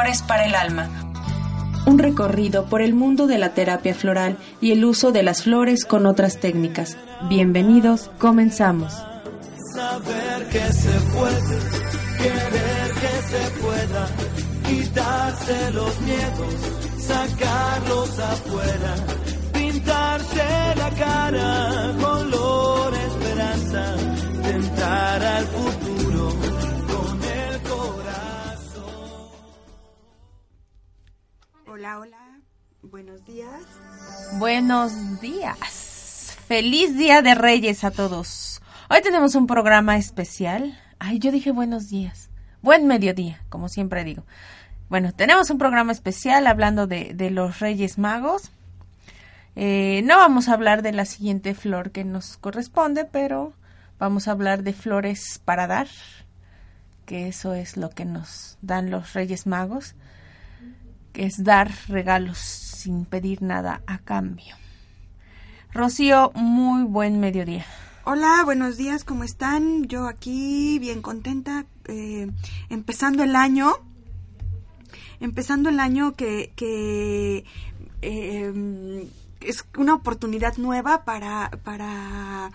Flores para el alma. Un recorrido por el mundo de la terapia floral y el uso de las flores con otras técnicas. Bienvenidos, comenzamos. Saber que se puede, querer que se pueda, quitarse los miedos, sacarlos afuera, pintarse la cara, color esperanza, tentar al futuro Hola, hola, buenos días. Buenos días. Feliz Día de Reyes a todos. Hoy tenemos un programa especial. Ay, yo dije buenos días. Buen mediodía, como siempre digo. Bueno, tenemos un programa especial hablando de, los Reyes Magos. Eh, no vamos a hablar de la siguiente flor que nos corresponde, pero vamos a hablar de flores para dar, que eso es lo que nos dan los Reyes Magos, que es dar regalos sin pedir nada a cambio. Rocío, muy buen mediodía. Hola, buenos días, ¿cómo están? Yo aquí bien contenta, eh, empezando el año, empezando el año que, que eh, es una oportunidad nueva para, para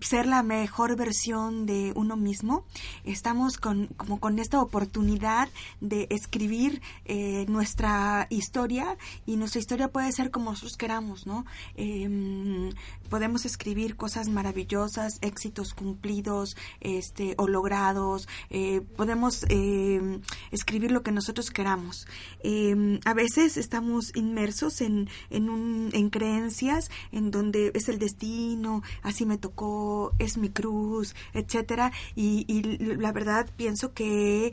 ser la mejor versión de uno mismo. Estamos con, como con esta oportunidad de escribir eh, nuestra historia y nuestra historia puede ser como nosotros queramos, ¿no? Eh, podemos escribir cosas maravillosas, éxitos cumplidos, este, o logrados. Eh, podemos eh, escribir lo que nosotros queramos. Eh, a veces estamos inmersos en, en, un, en creencias en donde es el destino, así me tocó, es mi cruz, etcétera. Y, la verdad pienso que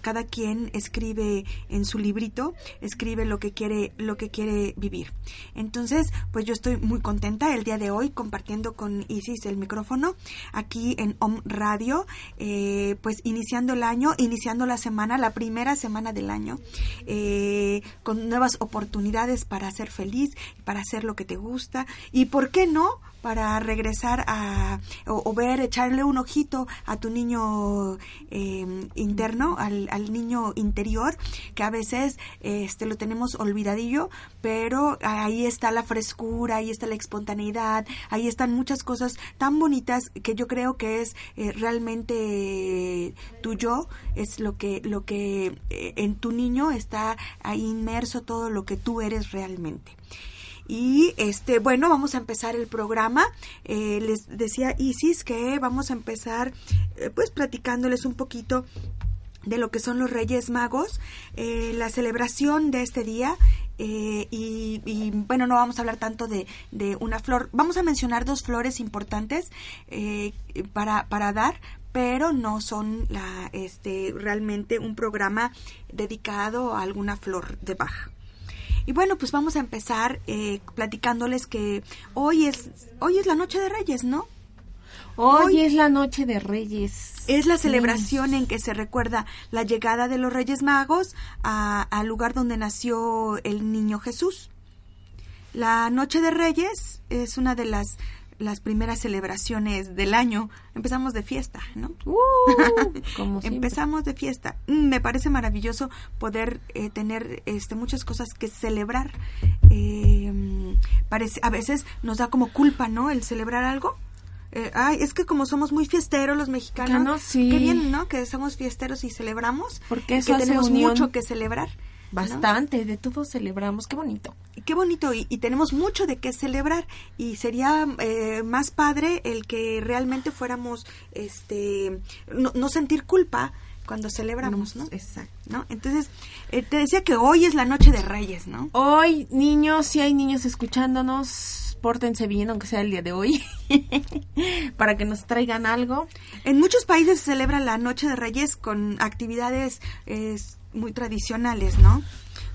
cada quien escribe en su librito, escribe lo que quiere, lo que quiere vivir. Entonces, pues yo estoy muy contenta el día de hoy compartiendo con Isis el micrófono aquí en Om Radio, eh, pues iniciando el año, iniciando la semana, la primera semana del año, eh, con nuevas oportunidades para ser feliz, para hacer lo que te gusta y, ¿por qué no? Para regresar a o, ver, echarle un ojito a tu niño eh, interno, al, al, niño interior, que a veces este lo tenemos olvidadillo, pero ahí está la frescura, ahí está la espontaneidad, ahí están muchas cosas tan bonitas que yo creo que es eh, realmente tuyo, es lo que lo que eh, en tu niño está ahí inmerso todo lo que tú eres realmente. Y este, bueno, vamos a empezar el programa. Eh, les decía Isis que vamos a empezar eh, pues platicándoles un poquito de lo que son los Reyes Magos, eh, la celebración de este día. Eh, y, bueno, no vamos a hablar tanto de, de, una flor. Vamos a mencionar dos flores importantes eh, para, para dar, pero no son la, este, realmente un programa dedicado a alguna flor de baja. Y bueno, pues vamos a empezar eh, platicándoles que hoy es, hoy es la noche de Reyes, ¿no? Hoy, hoy es la noche de Reyes. Es la celebración sí. en que se recuerda la llegada de los Reyes Magos al lugar donde nació el niño Jesús. La noche de Reyes es una de las las primeras celebraciones del año. Empezamos de fiesta, ¿no? Uh, como Empezamos de fiesta. Me parece maravilloso poder eh, tener este, muchas cosas que celebrar. Eh, parece, a veces nos da como culpa, ¿no? El celebrar algo. Eh, ay, es que como somos muy fiesteros los mexicanos, no, sí. qué bien, ¿no? Que somos fiesteros y celebramos. Porque eso que tenemos unión. mucho que celebrar. Bastante, ¿no? de todo celebramos, qué bonito. Qué bonito, y, y tenemos mucho de qué celebrar, y sería eh, más padre el que realmente fuéramos, este, no, no sentir culpa cuando celebramos, ¿no? Exacto. ¿no? Entonces, eh, te decía que hoy es la noche de Reyes, ¿no? Hoy, niños, si hay niños escuchándonos, pórtense bien, aunque sea el día de hoy, para que nos traigan algo. En muchos países se celebra la noche de Reyes con actividades eh, muy tradicionales, ¿no?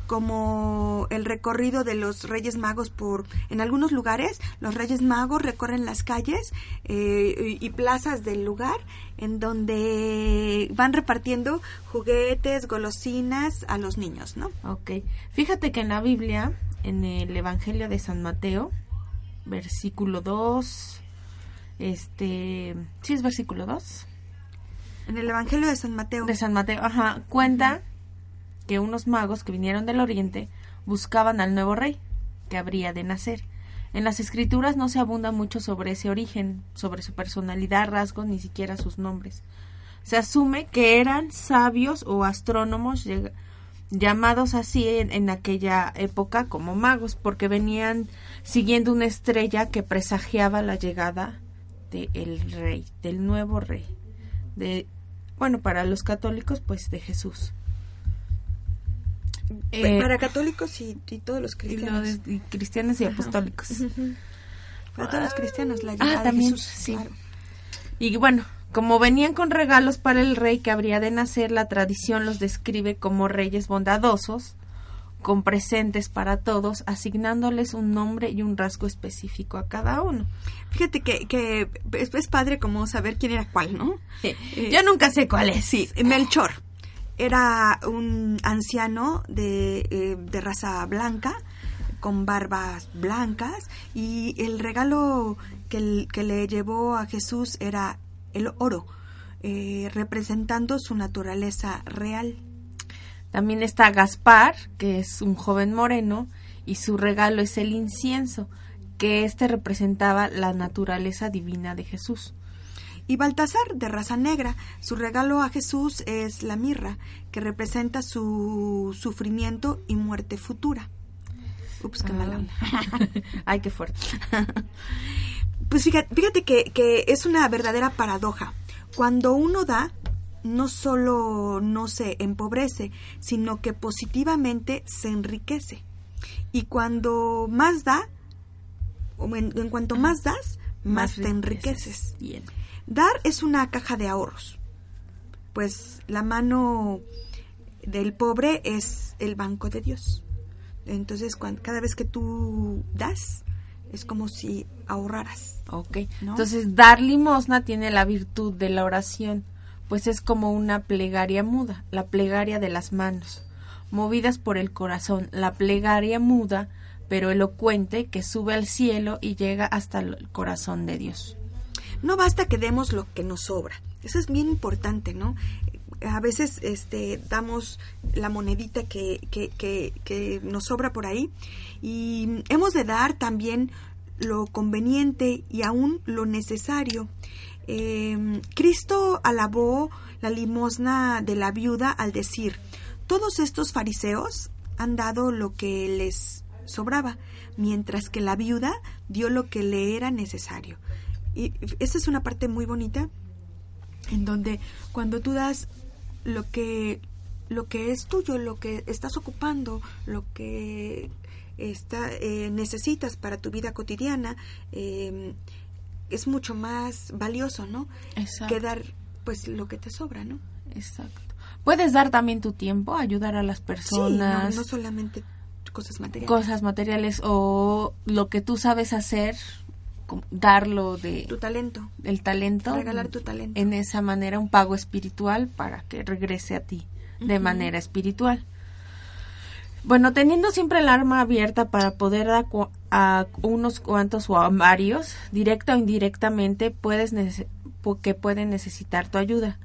como el recorrido de los Reyes Magos por en algunos lugares los Reyes Magos recorren las calles eh, y, y, plazas del lugar en donde van repartiendo juguetes, golosinas a los niños, ¿no? Ok. Fíjate que en la Biblia, en el Evangelio de San Mateo, versículo 2, este, sí es versículo 2. En el Evangelio de San Mateo. De San Mateo, ajá, cuenta que unos magos que vinieron del oriente buscaban al nuevo rey que habría de nacer. En las escrituras no se abunda mucho sobre ese origen, sobre su personalidad, rasgos, ni siquiera sus nombres. Se asume que eran sabios o astrónomos llamados así en, aquella época como magos, porque venían siguiendo una estrella que presagiaba la llegada del rey, del nuevo rey, de bueno, para los católicos pues de Jesús. Eh, para católicos y, todos los cristianos. Y, cristianos y apostólicos. para todos los cristianos la llegada de Jesús. Sí. Y bueno, como venían con regalos para el rey que habría de nacer, la tradición los describe como reyes bondadosos, con presentes para todos, asignándoles un nombre y un rasgo específico a cada uno. Fíjate que, que es, padre como saber quién era cuál, ¿no? Eh, Yo nunca sé cuál es. Sí, Melchor era un anciano de, eh, de raza blanca, con barbas blancas, y el regalo que, que le llevó a Jesús era el oro, eh, representando su naturaleza real. También está Gaspar, que es un joven moreno, y su regalo es el incienso, que éste representaba la naturaleza divina de Jesús. Y Baltasar, de raza negra, su regalo a Jesús es la mirra, que representa su sufrimiento y muerte futura. Ups, qué mala ah. Ay, qué fuerte. Pues fíjate, que, es una verdadera paradoja. Cuando uno da, no solo no se empobrece, sino que positivamente se enriquece. Y cuando más da, o en, cuanto más das, más, te enriqueces. Bien. Dar es una caja de ahorros, pues la mano del pobre es el banco de Dios. Entonces, cada vez que tú das, es como si ahorraras. Ok. Entonces, dar limosna tiene la virtud de la oración, pues es como una plegaria muda, la plegaria de las manos, movidas por el corazón, la plegaria muda, pero elocuente, que sube al cielo y llega hasta el corazón de Dios. No basta que demos lo que nos sobra. Eso es bien importante, ¿no? a veces este, damos la monedita que, que, que, que, nos sobra por ahí y hemos de dar también lo conveniente y aún lo necesario. Em, Cristo alabó la limosna de la viuda al decir, todos estos fariseos han dado lo que les sobraba, mientras que la viuda dio lo que le era necesario. Y esta es una parte muy bonita en donde cuando tú das lo que lo que es tuyo, lo que estás ocupando, lo que está, eh, necesitas para tu vida cotidiana, em, es mucho más valioso, ¿no? Exacto. Que dar, pues, lo que te sobra, ¿no? Exacto. Puedes dar también tu tiempo, ayudar a las personas. Sí, no, solamente cosas materiales. Cosas materiales o lo que tú sabes hacer, darlo de... Tu talento. El talento. Regalar tu talento. En esa manera, un pago espiritual para que regrese a ti de manera espiritual. Bueno, teniendo siempre el arma abierta para poder dar a unos cuantos o a varios, directa o indirectamente, puedes que pueden necesitar tu ayuda.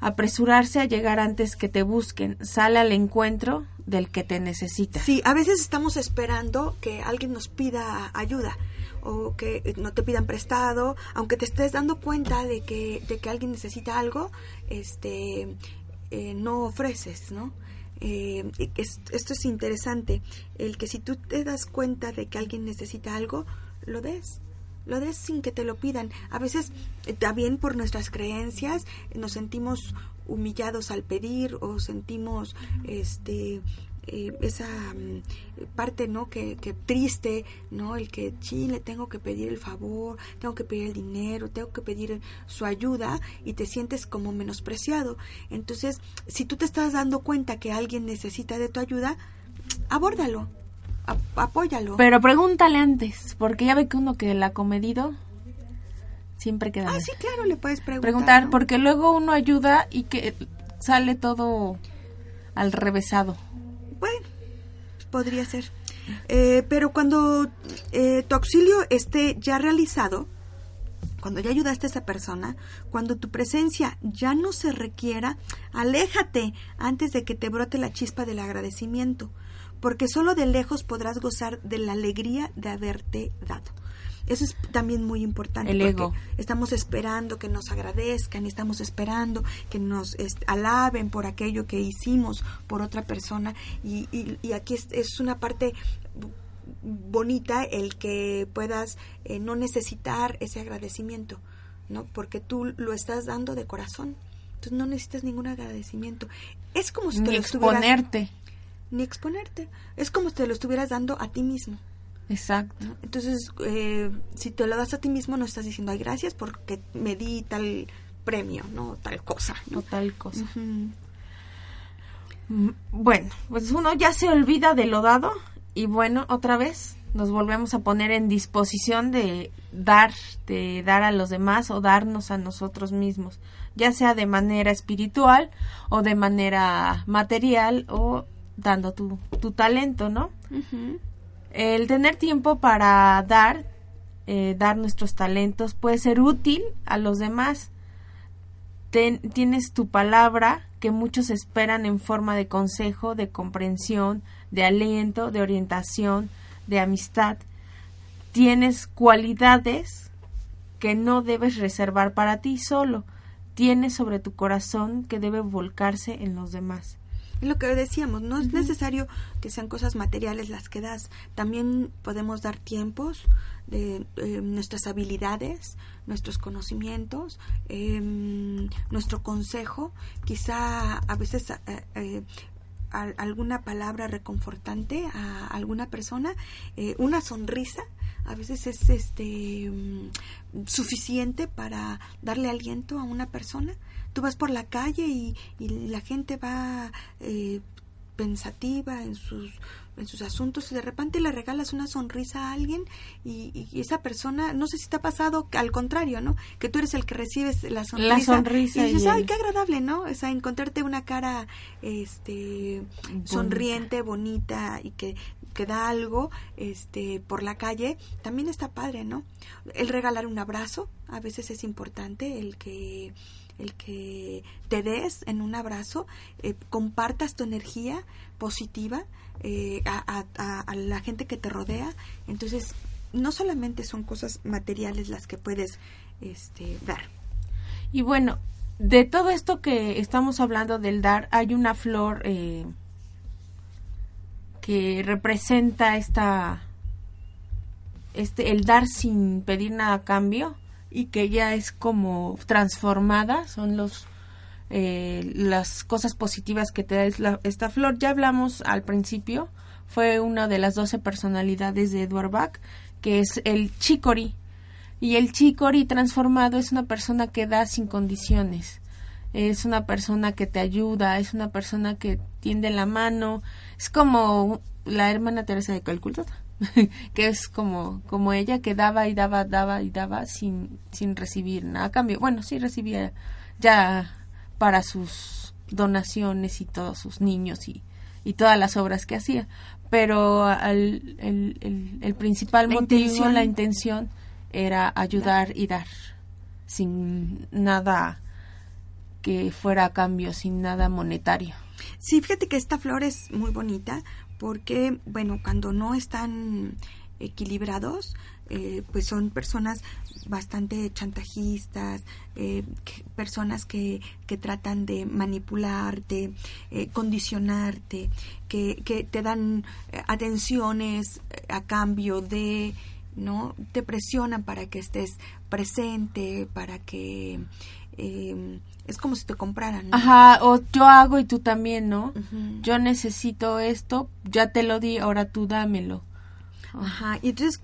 Apresurarse a llegar antes que te busquen, sale al encuentro del que te necesita. Sí, a veces estamos esperando que alguien nos pida ayuda o que no te pidan prestado, aunque te estés dando cuenta de que, de que alguien necesita algo, este, eh, no ofreces, ¿no? Eh, esto es interesante, el que si tú te das cuenta de que alguien necesita algo, lo des, lo des sin que te lo pidan. A veces eh, también por nuestras creencias nos sentimos humillados al pedir o sentimos este eh, esa mm, parte no que, que, triste no el que sí le tengo que pedir el favor tengo que pedir el dinero tengo que pedir su ayuda y te sientes como menospreciado. Entonces si tú te estás dando cuenta que alguien necesita de tu ayuda abórdalo apóyalo. Pero pregúntale antes porque ya ve que uno que la ha comedido siempre queda ah sí claro le puedes preguntar preguntar porque luego uno ayuda y que sale todo al revésado bueno, podría ser. Eh, pero cuando eh, tu auxilio esté ya realizado, cuando ya ayudaste a esa persona, cuando tu presencia ya no se requiera, aléjate antes de que te brote la chispa del agradecimiento, porque solo de lejos podrás gozar de la alegría de haberte dado. Eso es también muy importante. El porque ego. Estamos esperando que nos agradezcan, estamos esperando que nos alaben por aquello que hicimos por otra persona. Y, y- y aquí es, es una parte bonita el que puedas eh, no necesitar ese agradecimiento, ¿no? Porque tú lo estás dando de corazón. Entonces no necesitas ningún agradecimiento. Es como si te Ni lo estuvieras exponerte. ni exponerte. Es como si te lo estuvieras dando a ti mismo. Exacto. Entonces, eh, si te lo das a ti mismo, no estás diciendo, ay, gracias porque me di tal premio, ¿no? Tal cosa, O ¿no? tal cosa. Mm, Bueno, pues uno ya se olvida de lo dado y bueno, otra vez nos volvemos a poner en disposición de dar, de dar a los demás o darnos a nosotros mismos, ya sea de manera espiritual o de manera material o dando tu, tu talento, ¿no? El tener tiempo para dar, eh, dar nuestros talentos puede ser útil a los demás. Tienes tu palabra que muchos esperan en forma de consejo, de comprensión, de aliento, de orientación, de amistad. Tienes cualidades que no debes reservar para ti solo. Tienes sobre tu corazón que debe volcarse en los demás. Es lo que decíamos, no es necesario que sean cosas materiales las que das. También podemos dar tiempos de eh, nuestras habilidades, nuestros conocimientos, em, nuestro consejo. Quizá a veces eh, eh, al- alguna palabra reconfortante a alguna persona, eh, una sonrisa. A veces es este mm, suficiente para darle aliento a una persona tú vas por la calle y, y la gente va eh, pensativa en sus en sus asuntos y de repente le regalas una sonrisa a alguien y, y esa persona, no sé si te ha pasado, al contrario, ¿no? Que tú eres el que recibes la sonrisa. sonrisa y dices, y el- ay, qué agradable, ¿no? O sea, encontrarte una cara este sonriente, bonita y que, que da algo este por la calle, también está padre, ¿no? El regalar un abrazo, a veces es importante el que el que te des en un abrazo, eh, compartas tu energía positiva eh, a, la gente que te rodea. Entonces, no solamente son cosas materiales las que puedes este, dar. Y bueno, de todo esto que estamos hablando del dar, hay una flor eh, que representa esta, este, el dar sin pedir nada a cambio y que ya es como transformada, son los eh, las cosas positivas que te da es la- esta flor. Ya hablamos al principio, fue una de las 12 personalidades de Edward Bach, que es el chicory. Y el chicory transformado es una persona que da sin condiciones. Es una persona que te ayuda, es una persona que tiende la mano. Es como la hermana Teresa de Calcuta, que es como, como ella que daba y daba, daba y daba sin, sin recibir nada a cambio. Bueno, sí recibía ya para sus donaciones y todos sus niños y, y todas las obras que hacía. Pero al- el, el- el principal La motivo, intención. la intención era ayudar y dar sin nada que fuera a cambio, sin nada monetario. Sí, fíjate que esta flor es muy bonita porque, bueno, cuando no están equilibrados, eh, pues son personas bastante chantajistas, eh, personas que, que tratan de manipularte, eh, condicionarte, que, que te dan eh, atenciones eh, a cambio de, ¿no? Te presionan para que estés presente, para que... eh, es como si te compraran, ¿no? Ajá, o yo hago y tú también, ¿no? Yo necesito esto, ya te lo di, ahora tú dámelo. Ajá, y entonces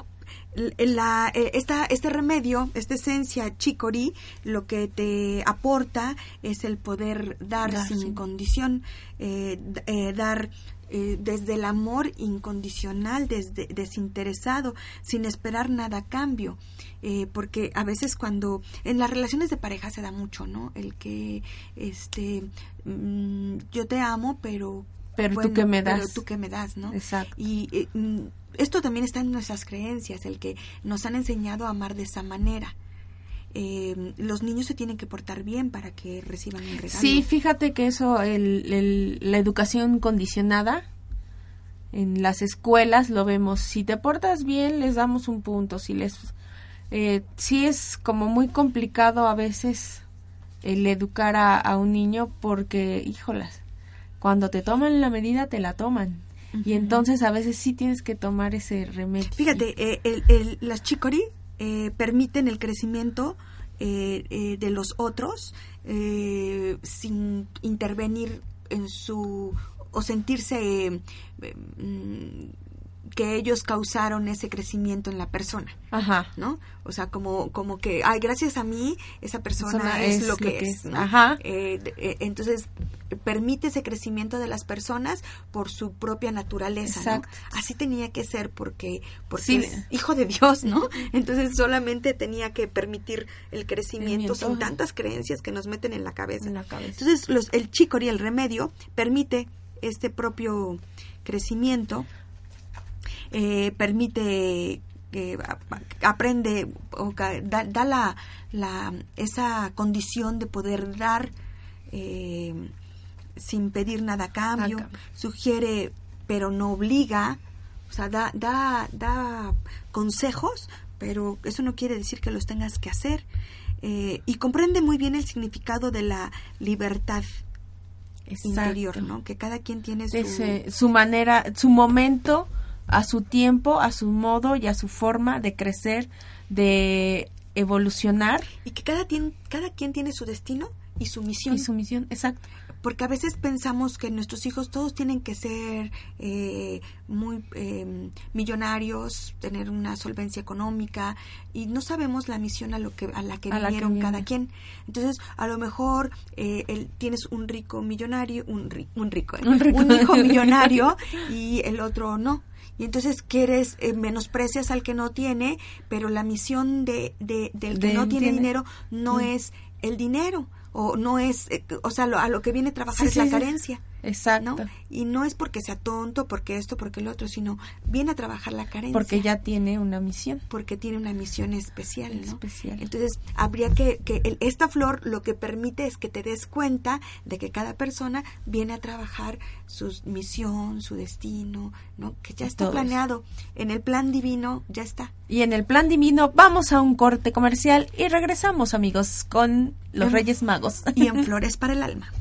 la, eh, esta, este remedio, esta esencia chicorí, lo que te aporta es el poder dar, Dar, sin sí. condición, eh, eh, dar eh, desde el amor incondicional, desde desinteresado, sin esperar nada a cambio. Eh, porque a veces cuando en las relaciones de pareja se da mucho, ¿no? El que, este, mm, yo te amo, pero Pero tú qué me pero das. tú qué me das, ¿no? Exacto. Y eh, mm, esto también está en nuestras creencias, el que nos han enseñado a amar de esa manera. Eh, los niños se tienen que portar bien para que reciban un regalo. Sí, fíjate que eso, el, el- la educación condicionada, en las escuelas lo vemos. Si te portas bien, les damos un punto. Si les, eh, sí es como muy complicado a veces el educar a, a un niño porque, híjolas, cuando te toman la medida te la toman. Y entonces a veces sí tienes que tomar ese remedio. Fíjate, eh, el- el- las chicory eh, permiten el crecimiento eh, eh, de los otros eh, sin intervenir en su o sentirse eh, mm, que ellos causaron ese crecimiento en la persona. Ajá. ¿no? O sea, como, como que, ay, gracias a mí, esa persona Persona es, es lo que, lo que es. es. ¿no? Ajá. Eh, eh, entonces, permite ese crecimiento de las personas por su propia naturaleza, ¿no? Exacto. Así tenía que ser porque, porque Sí. es hijo de Dios, ¿no? Entonces, solamente tenía que permitir el crecimiento sin Crecimiento. tantas creencias que nos meten en la cabeza. En la cabeza. Entonces, los, el chicory, el remedio, permite este propio crecimiento, eh, permite, eh, a- aprende, o da, da la, la- esa condición de poder dar eh, sin pedir nada a cambio, A cambio. sugiere pero no obliga, o sea, da, da, da consejos, pero eso no quiere decir que los tengas que hacer. Eh, y comprende muy bien el significado de la libertad interior. ¿no? Que cada quien tiene su... Ese- su manera, su momento, a su tiempo, a su modo y a su forma de crecer, de evolucionar Y que cada, quien cada quien tiene su destino y su misión. y su misión. Exacto. Porque a veces pensamos que nuestros hijos todos tienen que ser eh, muy eh, millonarios, tener una solvencia económica y no sabemos la misión a lo que a la que A la que vinieron cada quien. Entonces, a lo mejor eh, el- tienes un rico millonario, un, ri- un rico. Un rico. un hijo millonario y el otro no. Y entonces quieres, eh, menosprecias al que no tiene, pero la misión de, de- del que De no tiene tiene- dinero no Mm. es el dinero o no es, eh, o sea, lo- a lo que viene a trabajar Sí, es sí, la carencia. Exacto. ¿no? Y no es porque sea tonto, porque esto, porque el otro, sino viene a trabajar la carencia. Porque ya tiene una misión. porque tiene una misión especial, ¿no? Especial. Entonces, habría que, que el- esta flor lo que permite es que te des cuenta de que cada persona viene a trabajar su misión, su destino, ¿no? Que ya está planeado. En el plan divino ya está. Y en el plan divino vamos a un corte comercial y regresamos amigos con los En- Reyes Magos. Y en flores para el alma.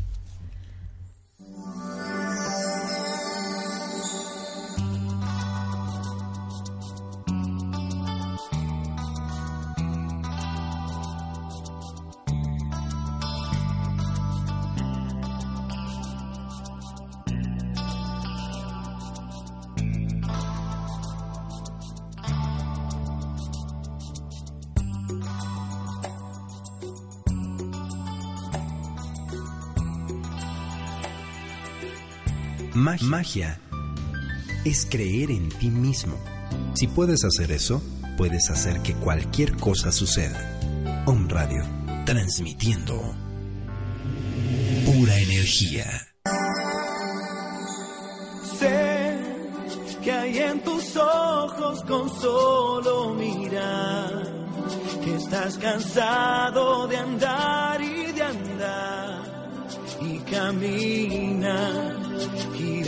Magia. Magia es creer en ti mismo. Si puedes hacer eso, puedes hacer que cualquier cosa suceda. Om Radio, transmitiendo pura energía. Sé que hay en tus ojos con solo mirar que estás cansado de andar y de andar y camina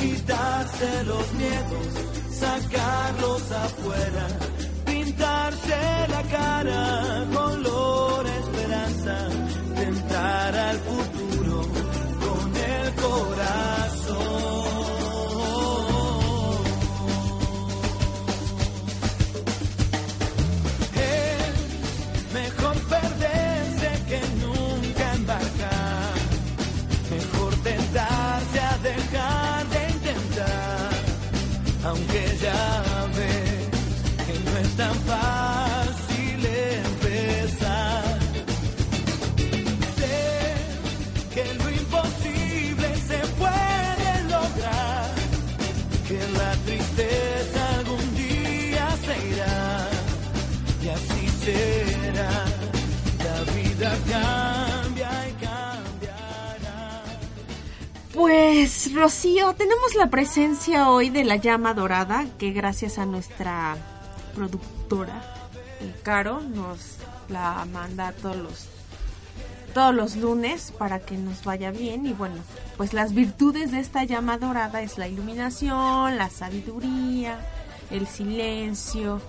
quitarse los miedos, sacarlos afuera, Rocío, tenemos la presencia hoy de la llama dorada, que gracias a nuestra productora, el Caro, nos la manda todos los todos los lunes para que nos vaya bien y bueno, pues las virtudes de esta llama dorada es la iluminación, la sabiduría, el silencio,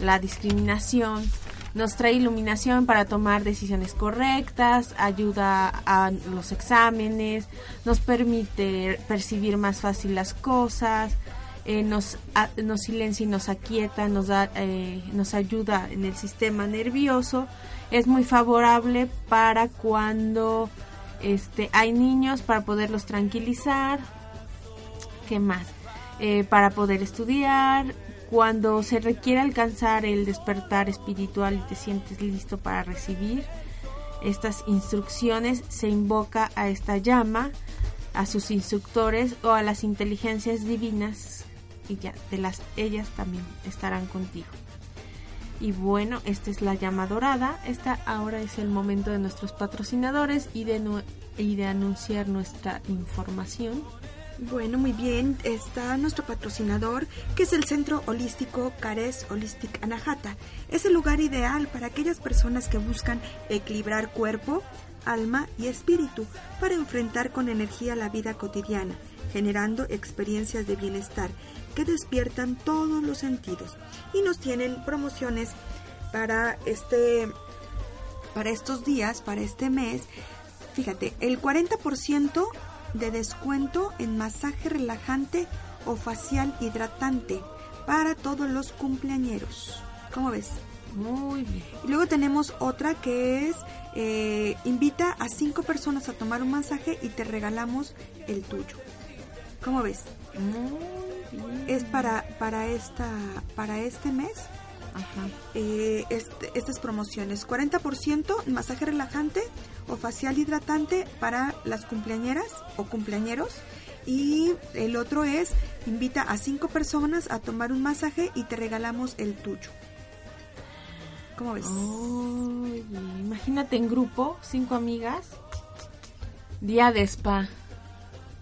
la discriminación. Nos trae iluminación para tomar decisiones correctas, ayuda a los exámenes, nos permite percibir más fácil las cosas, eh, nos, nos silencia y nos aquieta, nos, da, eh, nos ayuda en el sistema nervioso. Es muy favorable para cuando este, hay niños, para poderlos tranquilizar. ¿Qué más? Eh, para poder estudiar. Cuando se requiere alcanzar el despertar espiritual y te sientes listo para recibir estas instrucciones, se invoca a esta llama, a sus instructores o a las inteligencias divinas y ya de las ellas también estarán contigo. Y bueno, esta es la llama dorada. Esta ahora es el momento de nuestros patrocinadores y de, y de anunciar nuestra información. Bueno, muy bien. Está nuestro patrocinador, que es el Centro Holístico Cares Holistic Anahata. Es el lugar ideal para aquellas personas que buscan equilibrar cuerpo, alma y espíritu para enfrentar con energía la vida cotidiana, generando experiencias de bienestar que despiertan todos los sentidos y nos tienen promociones para este para estos días, para este mes. Fíjate, el 40% de descuento en masaje relajante o facial hidratante para todos los cumpleañeros. ¿Cómo ves? Muy bien. Y luego tenemos otra que es eh, invita a cinco personas a tomar un masaje y te regalamos el tuyo. ¿Cómo ves? Es para, para, esta, para este mes. Ajá. Eh, este- estas promociones. 40% masaje relajante o facial hidratante para las cumpleañeras o cumpleañeros. Y el otro es, invita a cinco personas a tomar un masaje y te regalamos el tuyo. ¿Cómo ves? Oye, imagínate en grupo, cinco amigas, día de spa.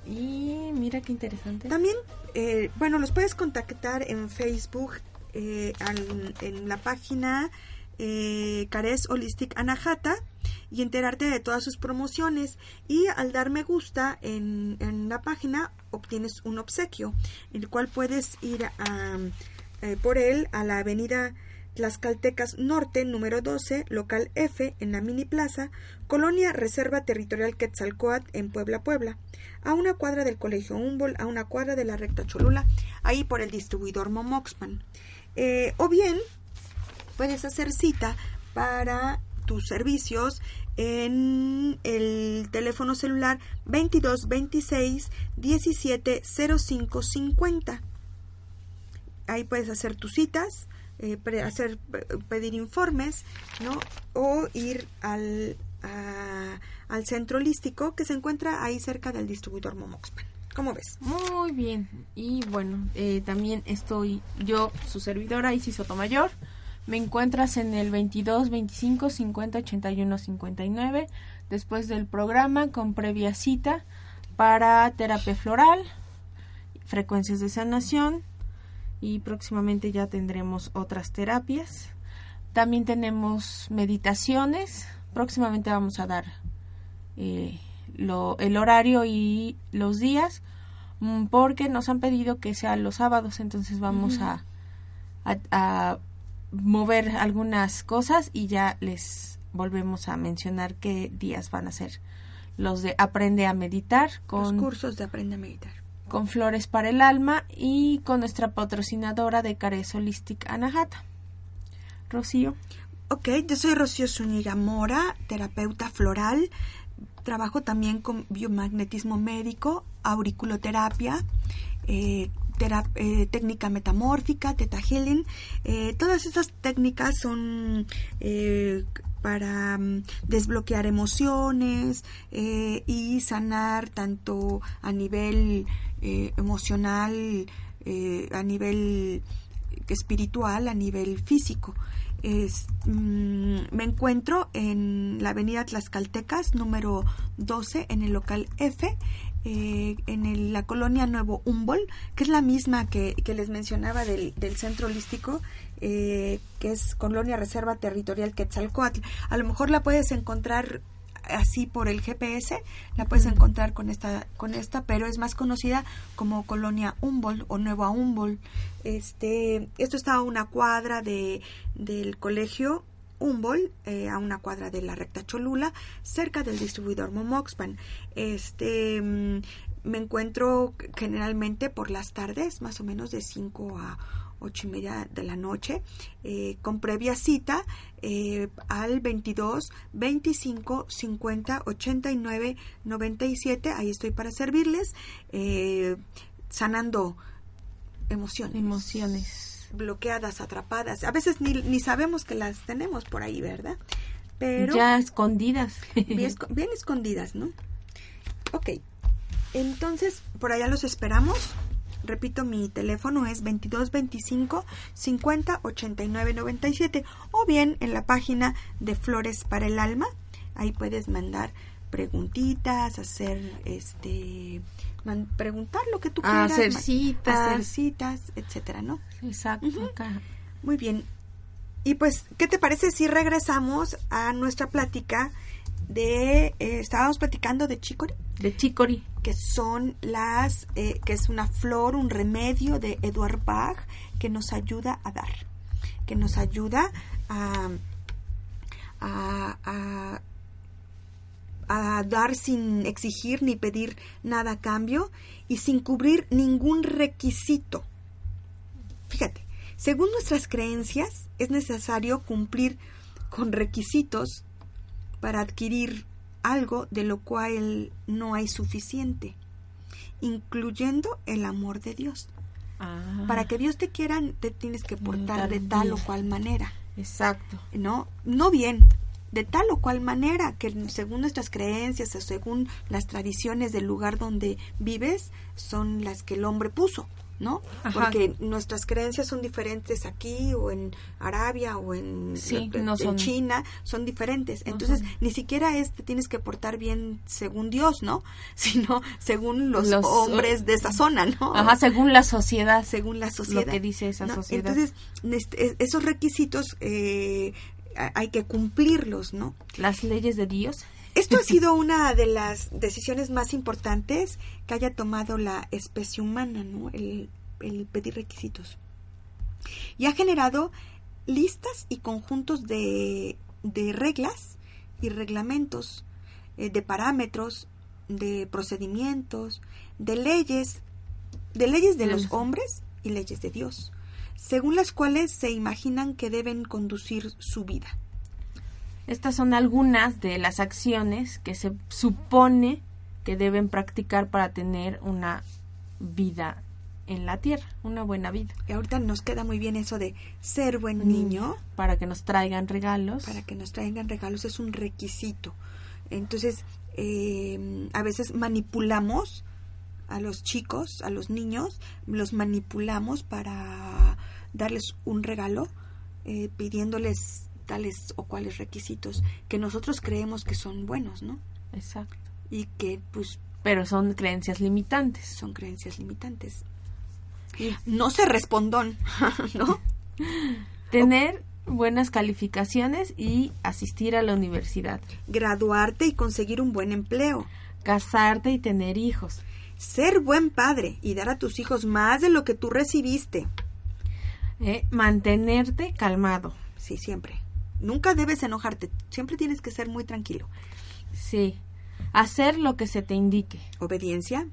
Y mira qué interesante. También, eh, bueno, los puedes contactar en Facebook, eh, al- en la página eh, Cares Holistic Anahata y enterarte de todas sus promociones. Y al dar me gusta en, en la página obtienes un obsequio, el cual puedes ir a, eh, por él a la avenida Tlaxcaltecas Norte, número 12, local F, en la Mini Plaza, Colonia Reserva Territorial Quetzalcoatl, en Puebla, Puebla, a una cuadra del Colegio Humboldt, a una cuadra de la recta Cholula, ahí por el distribuidor Momoxpan. Eh, o bien, puedes hacer cita para tus servicios en el teléfono celular 2226 170550 ahí puedes hacer tus citas, eh, hacer pedir informes, ¿no? O ir al, a- al centro holístico que se encuentra ahí cerca del distribuidor Momoxpan. ¿Cómo ves? Muy bien. Y bueno, eh, también estoy yo, su servidora Isis Sotomayor. Me encuentras en el 22 25 50 81 59 después del programa con previa cita para terapia floral, frecuencias de sanación y próximamente ya tendremos otras terapias. También tenemos meditaciones. Próximamente vamos a dar eh, lo- el horario y los días mm, porque nos han pedido que sea los sábados, entonces vamos a, a, a mover algunas cosas y ya les volvemos a mencionar qué días van a ser los de Aprende a Meditar Los con, cursos de Aprende a Meditar. con Flores para el Alma y con nuestra patrocinadora de Cares Holistic Anahata. Rocío. Ok, yo soy Rocío Zúñiga Mora, terapeuta floral. Trabajo también con biomagnetismo médico, auriculoterapia, eh, eh, técnica metamórfica, teta healing. Eh, todas estas técnicas son eh, para mm, desbloquear emociones y sanar tanto a nivel emocional, a nivel espiritual, a nivel físico. Es, mm, me encuentro en la avenida Tlaxcaltecas, número 12, en el local F, eh, en el- la colonia Nuevo Humboldt, que es la misma que, que les mencionaba del, del centro holístico, eh, que es Colonia Reserva Territorial Quetzalcoatl. A lo mejor la puedes encontrar así por el GPS, la puedes encontrar con esta, con esta, pero es más conocida como Colonia Humboldt o Nueva Humboldt. Este, esto está a una cuadra de, del colegio Humboldt, eh, a una cuadra de la recta Cholula, cerca del distribuidor Momoxpan. Este, mm, me encuentro generalmente por las tardes, más o menos de 5 a ocho y media de la noche, eh, con previa cita eh, al 22 25 50 89 97. Ahí estoy para servirles, eh, sanando emociones Emociones. Bloqueadas, atrapadas. A veces ni, ni sabemos que las tenemos por ahí, ¿verdad? Pero Ya escondidas. bien, bien escondidas, ¿no? Ok. Entonces, por allá los esperamos. Repito, mi teléfono es 2225 50 89 97 o bien en la página de Flores para el Alma. Ahí puedes mandar preguntitas, hacer este man- preguntar lo que tú Ah, quieras, hacer citas. hacer citas, etcétera, ¿no? Exacto. Acá. Muy bien. Y pues, ¿qué te parece si regresamos a nuestra plática de, eh, estábamos platicando de chicory, De chicory. que son las, eh, que es una flor, un remedio de Edward Bach que nos ayuda a dar, que nos ayuda a, a, a, a dar sin exigir ni pedir nada a cambio y sin cubrir ningún requisito. Fíjate, según nuestras creencias, es necesario cumplir con requisitos para adquirir algo de lo cual no hay suficiente, incluyendo el amor de Dios. Ah, Para que Dios te quiera, te tienes que portar de tal o cual manera, Exacto. ¿no? No bien, de tal o cual manera que según nuestras creencias o según las tradiciones del lugar donde vives son las que el hombre puso, ¿no? Ajá. Porque nuestras creencias son diferentes aquí o en Arabia o en, Sí, en no son- China, son diferentes. Entonces, Ajá. ni siquiera es te tienes que portar bien según Dios, ¿no? Sino según los, Los, hombres de esa zona, ¿no? Ajá, según la sociedad. según la sociedad. Lo que dice esa ¿no? sociedad. Entonces, este, es- esos requisitos eh, hay que cumplirlos, ¿no? Las leyes de Dios. Esto ha sido una de las decisiones más importantes que haya tomado la especie humana, ¿no? El, el pedir requisitos. Y ha generado listas y conjuntos de, de reglas y reglamentos, eh, de parámetros, de procedimientos, de leyes, de leyes de los- hombres y leyes de Dios, según las cuales se imaginan que deben conducir su vida. Estas son algunas de las acciones que se supone que deben practicar para tener una vida en la tierra, una buena vida. Y ahorita nos queda muy bien eso de ser buen niño Para que nos traigan regalos. para que nos traigan regalos es un requisito. Entonces, eh, a veces manipulamos a los chicos, a los niños, los manipulamos para darles un regalo, eh, pidiéndoles tales o cuales requisitos que nosotros creemos que son buenos, ¿no? Exacto. Y que pues Pero son creencias limitantes. son creencias limitantes. No se respondón, ¿no? Tener buenas calificaciones y asistir a la universidad. Graduarte y conseguir un buen empleo. Casarte y tener hijos. Ser buen padre y dar a tus hijos más de lo que tú recibiste. ¿Eh? Mantenerte calmado. Sí, siempre. Nunca debes enojarte. Siempre tienes que ser muy tranquilo. Sí. Hacer lo que se te indique. Obediencia.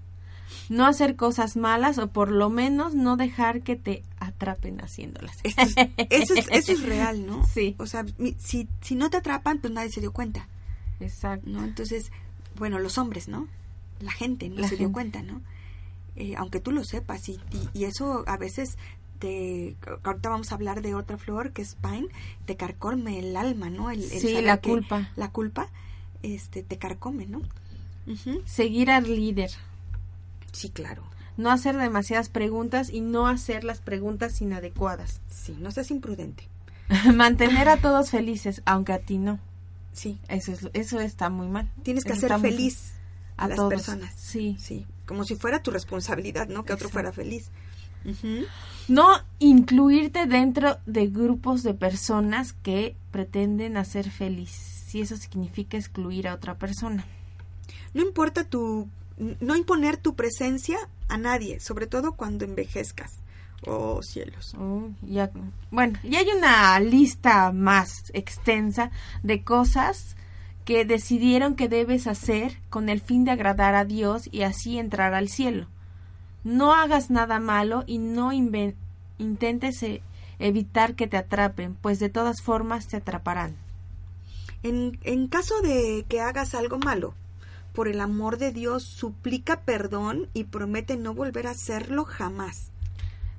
No hacer cosas malas o por lo menos no dejar que te atrapen haciéndolas. Esto es- eso, es, eso es real, ¿no? Sí. O sea, si, si no te atrapan, pues nadie se dio cuenta, Exacto. ¿no? Entonces, bueno, los hombres, ¿no? La gente no La se dio cuenta, ¿no? Eh, aunque tú lo sepas y, y, y eso a veces te... Ahorita vamos a hablar de otra flor que es Pine, te carcome el alma, ¿no? El, el Sí, la culpa. La culpa, este, te carcome, ¿no? Seguir al líder. Sí, claro. No hacer demasiadas preguntas y no hacer las preguntas inadecuadas. Sí, no seas imprudente. Mantener a todos felices, aunque a ti no. Sí. Eso, es, eso está muy mal. Tienes que Eso muy feliz. a, A las todos, personas. sí. Sí, como si fuera tu responsabilidad, ¿no? Que otro fuera feliz. No incluirte dentro de grupos de personas que pretenden hacer feliz, si eso significa excluir a otra persona. No importa tu, no imponer tu presencia a nadie, sobre todo cuando envejezcas. Oh, cielos. Oh, ya, bueno, y hay una lista más extensa de cosas que decidieron que debes hacer con el fin de agradar a Dios y así entrar al cielo. No hagas nada malo y no intentes eh, evitar que te atrapen, pues de todas formas te atraparán. En, en caso de que hagas algo malo, por el amor de Dios, suplica perdón y promete no volver a hacerlo jamás.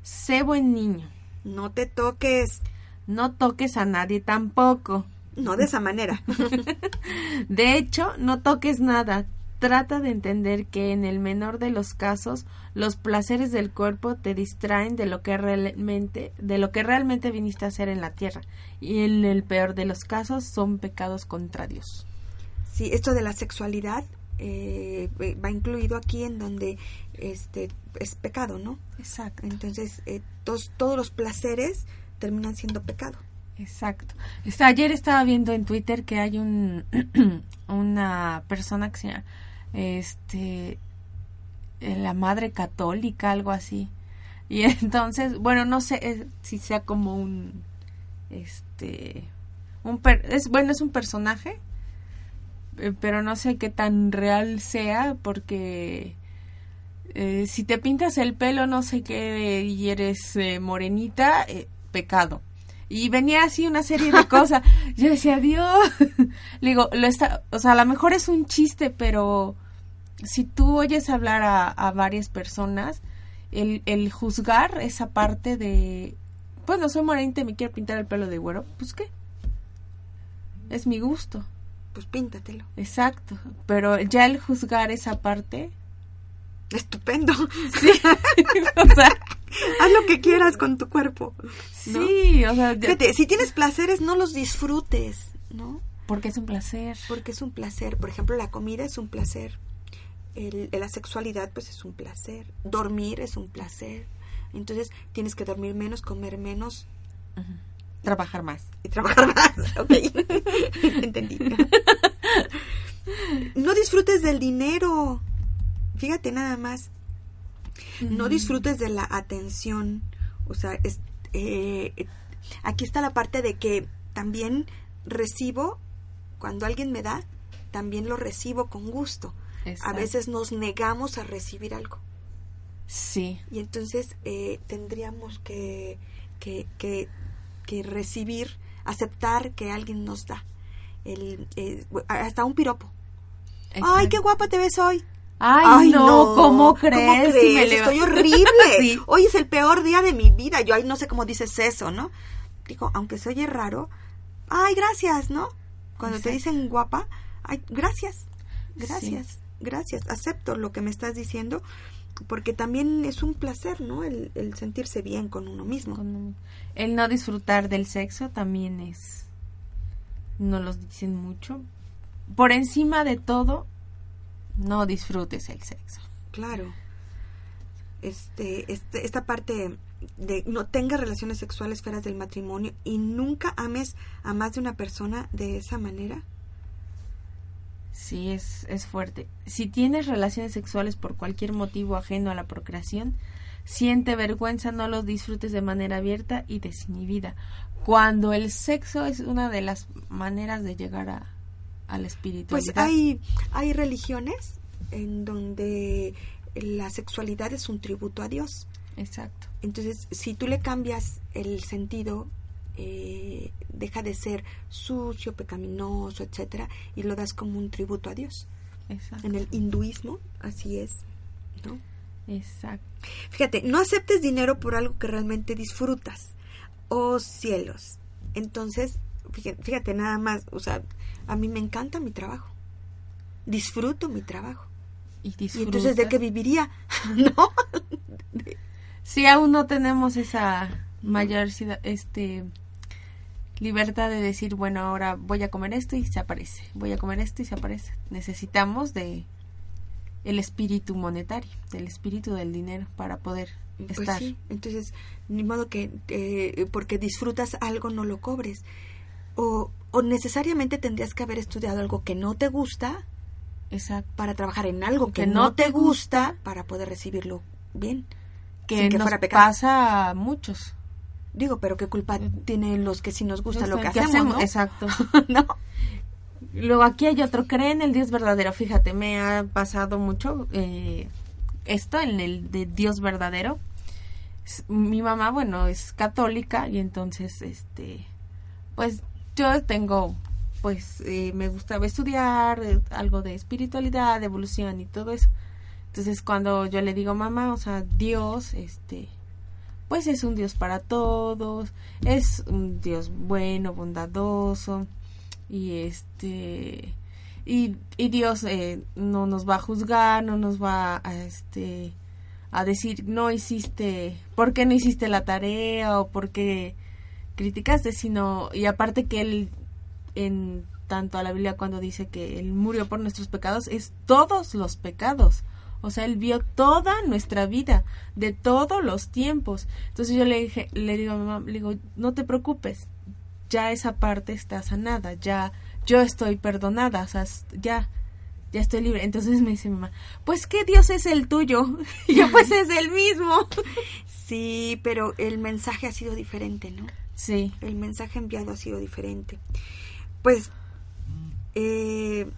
Sé buen niño. No te toques, No toques a nadie tampoco. no de esa manera. De hecho, no toques nada. Trata de entender que en el menor de los casos los placeres del cuerpo te distraen de lo que realmente de lo que realmente viniste a hacer en la tierra y en el peor de los casos son pecados contra Dios. Sí, esto de la sexualidad eh, va incluido aquí en donde este es pecado, ¿no? Exacto. Entonces, eh, tos- todos los placeres terminan siendo pecado. Exacto. Está- ayer estaba viendo en Twitter que hay un una persona que se llama este eh, la madre católica, algo así. Y entonces, bueno, no sé si sea como un este un per- es bueno, es un personaje, eh, pero no sé qué tan real sea porque eh, si te pintas el pelo no sé qué y eres eh, morenita, pecado. Y venía así una serie de cosas. Yo decía, Dios. Le digo, lo está, o sea, a lo mejor es un chiste, pero si tú oyes hablar a, a varias personas, el, el juzgar esa parte de, bueno, soy morenita y me quiero pintar el pelo de güero, pues qué. Es mi gusto. Pues píntatelo. Exacto. Pero ya el juzgar esa parte, Estupendo. sí. o sea, Haz lo que quieras con tu cuerpo. ¿no? sí, o sea, ya- Fíjate, si tienes placeres, no los disfrutes, ¿no? porque es un placer. Porque es un placer. Por ejemplo, la comida es un placer. El, la sexualidad, pues es un placer. Dormir es un placer. Entonces, tienes que dormir menos, comer menos Trabajar más. y trabajar más. Ok. Entendí. No disfrutes del dinero. Fíjate nada más. No disfrutes de la atención. O sea, es- eh, aquí está la parte de que también recibo, cuando alguien me da, también lo recibo con gusto. A veces nos negamos a recibir algo. Sí. Y entonces eh, tendríamos que, que, que, que recibir, aceptar que alguien nos da. El, eh, hasta un piropo. ¡Ay, qué guapa te ves hoy! Ay, no, ¿cómo crees? Si me Estoy horrible. Sí. Hoy es el peor día de mi vida. Yo ahí no sé cómo dices eso, ¿no? Digo, aunque se oye raro, ay, gracias, ¿no? Cuando te dicen guapa, ay, gracias, gracias, gracias. Acepto lo que me estás diciendo porque también es un placer, ¿no? El, el sentirse bien con uno mismo. Con- El no disfrutar del sexo también es. No los dicen mucho. Por encima de todo, no disfrutes el sexo. Claro. Este, este, esta parte de no tengas relaciones sexuales fuera del matrimonio y nunca ames a más de una persona de esa manera. Sí, es, es fuerte. Si tienes relaciones sexuales por cualquier motivo ajeno a la procreación, siente vergüenza, no los disfrutes de manera abierta y desinhibida. Cuando el sexo es una de las maneras de llegar a, a la Pues hay, hay religiones en donde la sexualidad es un tributo a Dios. Exacto. Entonces, si tú le cambias el sentido, eh, deja de ser sucio, pecaminoso, etcétera, y lo das como un tributo a Dios. Exacto. En el hinduismo, así es, ¿no? Exacto. Fíjate, no aceptes dinero por algo que realmente disfrutas. Oh cielos. Entonces, fíjate, fíjate nada más, o sea, a mí me encanta mi trabajo. Disfruto mi trabajo. Y, Y entonces, ¿de qué viviría? ¿No? Si aún no tenemos esa mayor este libertad de decir, bueno, ahora voy a comer esto y se aparece, voy a comer esto y se aparece. Necesitamos de el espíritu monetario, del espíritu del dinero para poder Pues estar. sí, entonces, ni modo que eh, porque disfrutas algo no lo cobres. O, o necesariamente tendrías que haber estudiado algo que no te gusta Exacto. para trabajar en algo que, Que no no te gusta para poder recibirlo bien. Que, sin que nos fuera pecado. pasa a muchos. Digo, pero qué culpa tienen los que sí nos gusta lo que ¿Qué hacemos, ¿no? Exacto. ¿No? Luego aquí hay otro, cree en el Dios verdadero. Fíjate, me ha pasado mucho eh, esto en el de Dios verdadero. Mi mamá, bueno, es católica y entonces, este, pues yo tengo, pues eh, me gustaba estudiar eh, algo de espiritualidad, de evolución y todo eso. Entonces cuando yo le digo mamá, o sea, Dios, este, pues es un Dios para todos, es un Dios bueno, bondadoso y este y, y Dios eh, no nos va a juzgar, no nos va a este a decir no hiciste, ¿por qué no hiciste la tarea o por qué criticaste? Sino y aparte que él en tanto a la Biblia cuando dice que él murió por nuestros pecados es todos los pecados. O sea, él vio toda nuestra vida, de todos los tiempos. Entonces yo le dije, le digo a mi mamá, le digo, no te preocupes, ya esa parte está sanada, ya yo estoy perdonada, o sea, ya, ya estoy libre. Entonces me dice mi mamá, pues que Dios es el tuyo, y yo pues es el mismo. Sí, pero el mensaje ha sido diferente, ¿no? Sí, El mensaje enviado ha sido diferente. Pues, eh,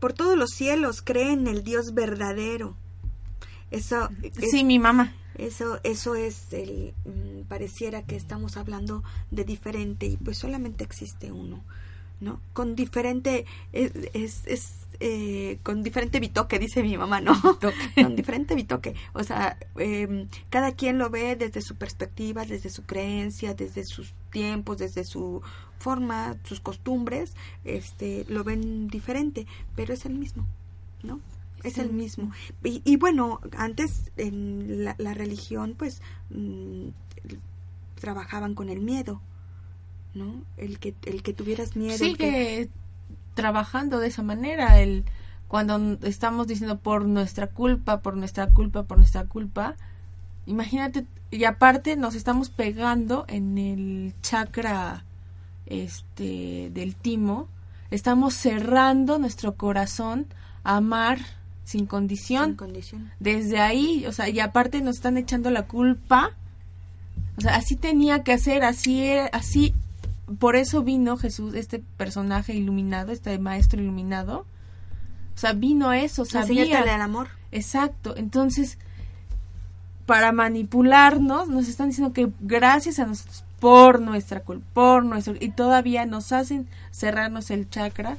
por todos los cielos cree en el Dios verdadero. Eso, es- sí, mi mamá. eso, eso es el, mm, pareciera que estamos hablando de diferente y pues solamente existe uno, ¿no? Con diferente, es, es, es, eh, con diferente bitoque, dice mi mamá, ¿no? con diferente bitoque. O sea, eh, cada quien lo ve desde su perspectiva, desde su creencia, desde sus tiempos, desde su forma, sus costumbres, este, lo ven diferente, pero es el mismo, ¿no? Es el mismo. Y, y bueno, antes en la, la religión, pues, mm, trabajaban con el miedo, ¿no? El que, el que tuvieras miedo. que- Sigue trabajando de esa manera, el cuando estamos diciendo por nuestra culpa, por nuestra culpa, por nuestra culpa, imagínate, y aparte nos estamos pegando en el chakra este del timo, estamos cerrando nuestro corazón a amar sin condición. sin condición. Desde ahí, o sea, y aparte nos están echando la culpa. O sea, así tenía que hacer, así era, así por eso vino Jesús, este personaje iluminado, este maestro iluminado. O sea, vino eso, sabía. el amor. Exacto. Entonces, para manipularnos, nos están diciendo que gracias a nosotros, por nuestra culpa, por nuestro. Y todavía nos hacen cerrarnos el chakra.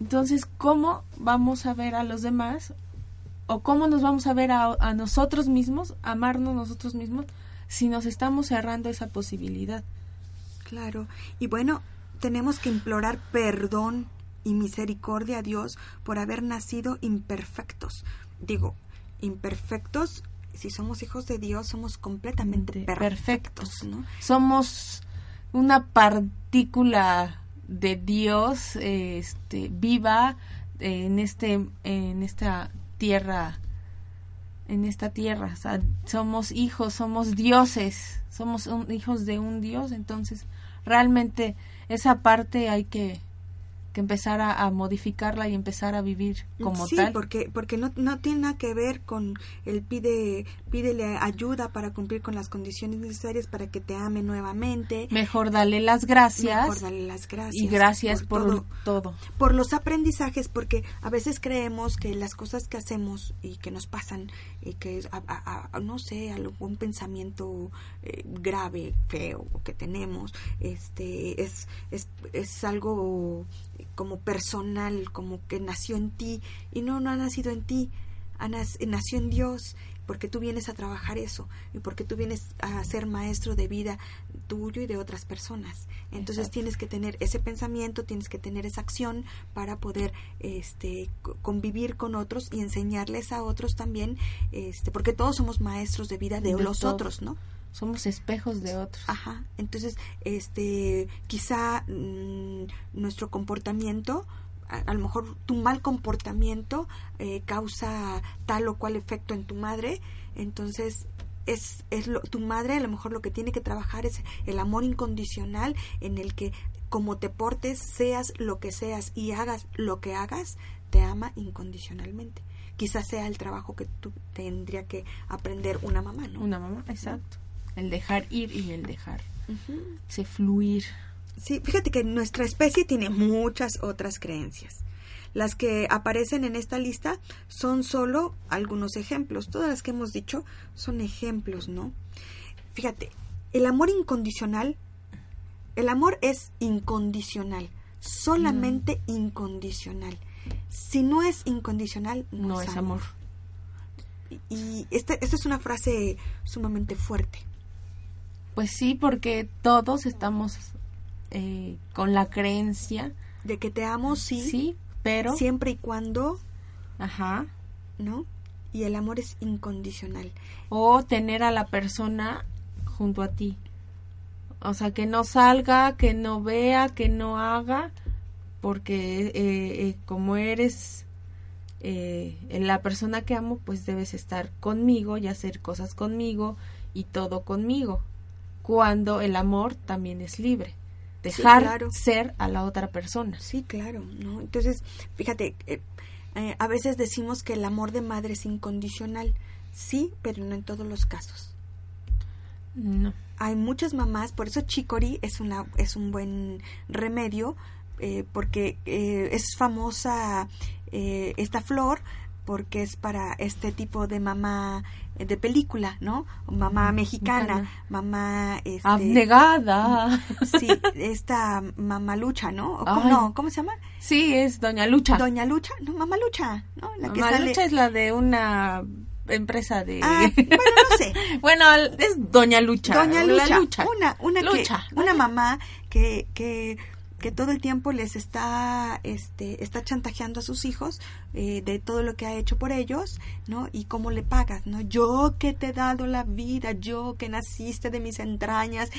Entonces, ¿cómo vamos a ver a los demás? ¿O cómo nos vamos a ver a, a nosotros mismos, amarnos nosotros mismos, si nos estamos cerrando esa posibilidad? Claro. Y bueno, tenemos que implorar perdón y misericordia a Dios por haber nacido imperfectos. Digo, imperfectos, si somos hijos de Dios, somos completamente perfectos, ¿no? Somos una partícula de Dios este, viva eh, en este en esta tierra en esta tierra o sea, somos hijos somos dioses somos un- hijos de un dios entonces realmente esa parte hay que que empezar a, a modificarla y empezar a vivir como sí, tal. porque porque no, no tiene nada que ver con el pide pídele ayuda para cumplir con las condiciones necesarias para que te ame nuevamente. mejor dale las gracias Mejor darle las gracias. y gracias por, todo. todo. por los aprendizajes, porque a veces creemos que las cosas que hacemos y que nos pasan, y que a, a- a- no sé, algún pensamiento eh, grave, feo que tenemos, este es, es, es algo como personal, como que nació en ti, y no, no ha nacido en ti, ha nac- nació en Dios, porque tú vienes a trabajar eso, y porque tú vienes a ser maestro de vida tuyo y de otras personas. Entonces Exacto. tienes que tener ese pensamiento, tienes que tener esa acción para poder este co- convivir con otros y enseñarles a otros también, este, porque todos somos maestros de vida de, De los todo. otros, ¿no? Somos espejos de otros. Ajá. Entonces, este, quizá mm, nuestro comportamiento a, a lo mejor tu mal comportamiento eh, causa tal o cual efecto en tu madre, entonces es, es lo, tu madre a lo mejor lo que tiene que trabajar es el amor incondicional en el que como te portes, seas lo que seas y hagas lo que hagas, te ama incondicionalmente. Quizás sea el trabajo que tú tendría que aprender una mamá, ¿no? Una mamá, exacto. El dejar ir y el dejar se fluir. Sí, fíjate que nuestra especie tiene muchas otras creencias. Las que aparecen en esta lista son solo algunos ejemplos. Todas las que hemos dicho son ejemplos, ¿no? Fíjate, el amor incondicional, el amor es incondicional, solamente incondicional. Si no es incondicional, no, No es amor. Y- Y esta, esta es una frase sumamente fuerte. Pues sí, porque todos estamos eh, con la creencia, De que te amo, sí, sí, pero, siempre y cuando, ajá, ¿no? Y el amor es incondicional. o tener a la persona junto a ti. O sea, que no salga, que no vea, que no haga, porque eh, eh, como eres eh, la persona que amo, pues debes estar conmigo y hacer cosas conmigo y todo conmigo. Cuando el amor también es libre. Dejar claro. ser a la otra persona. Sí, claro, ¿no? Entonces, fíjate, eh, eh, a veces decimos que el amor de madre es incondicional. Sí, pero no en todos los casos. No. Hay muchas mamás, por eso chicory es, una, es un buen remedio, eh, porque eh, es famosa esta flor porque es para este tipo de mamá eh, de película, ¿no? Mamá mexicana, Mexicana. mamá... Este, Abnegada. Sí, esta mamalucha, ¿no? ¿O Ay. cómo, no, ¿cómo se llama? Sí, es Doña Lucha. Doña Lucha, no, Mamá Lucha, ¿no? La que Mamá sale. Lucha es la de una empresa de... Ah, bueno, no sé. bueno, es Doña Lucha. Doña Lucha, una, una que- Lucha, una mamá que, que, que todo el tiempo les está, este, está chantajeando a sus hijos eh, de todo lo que ha hecho por ellos, ¿no? Y cómo le pagas, ¿no? Yo que te he dado la vida, yo que naciste de mis entrañas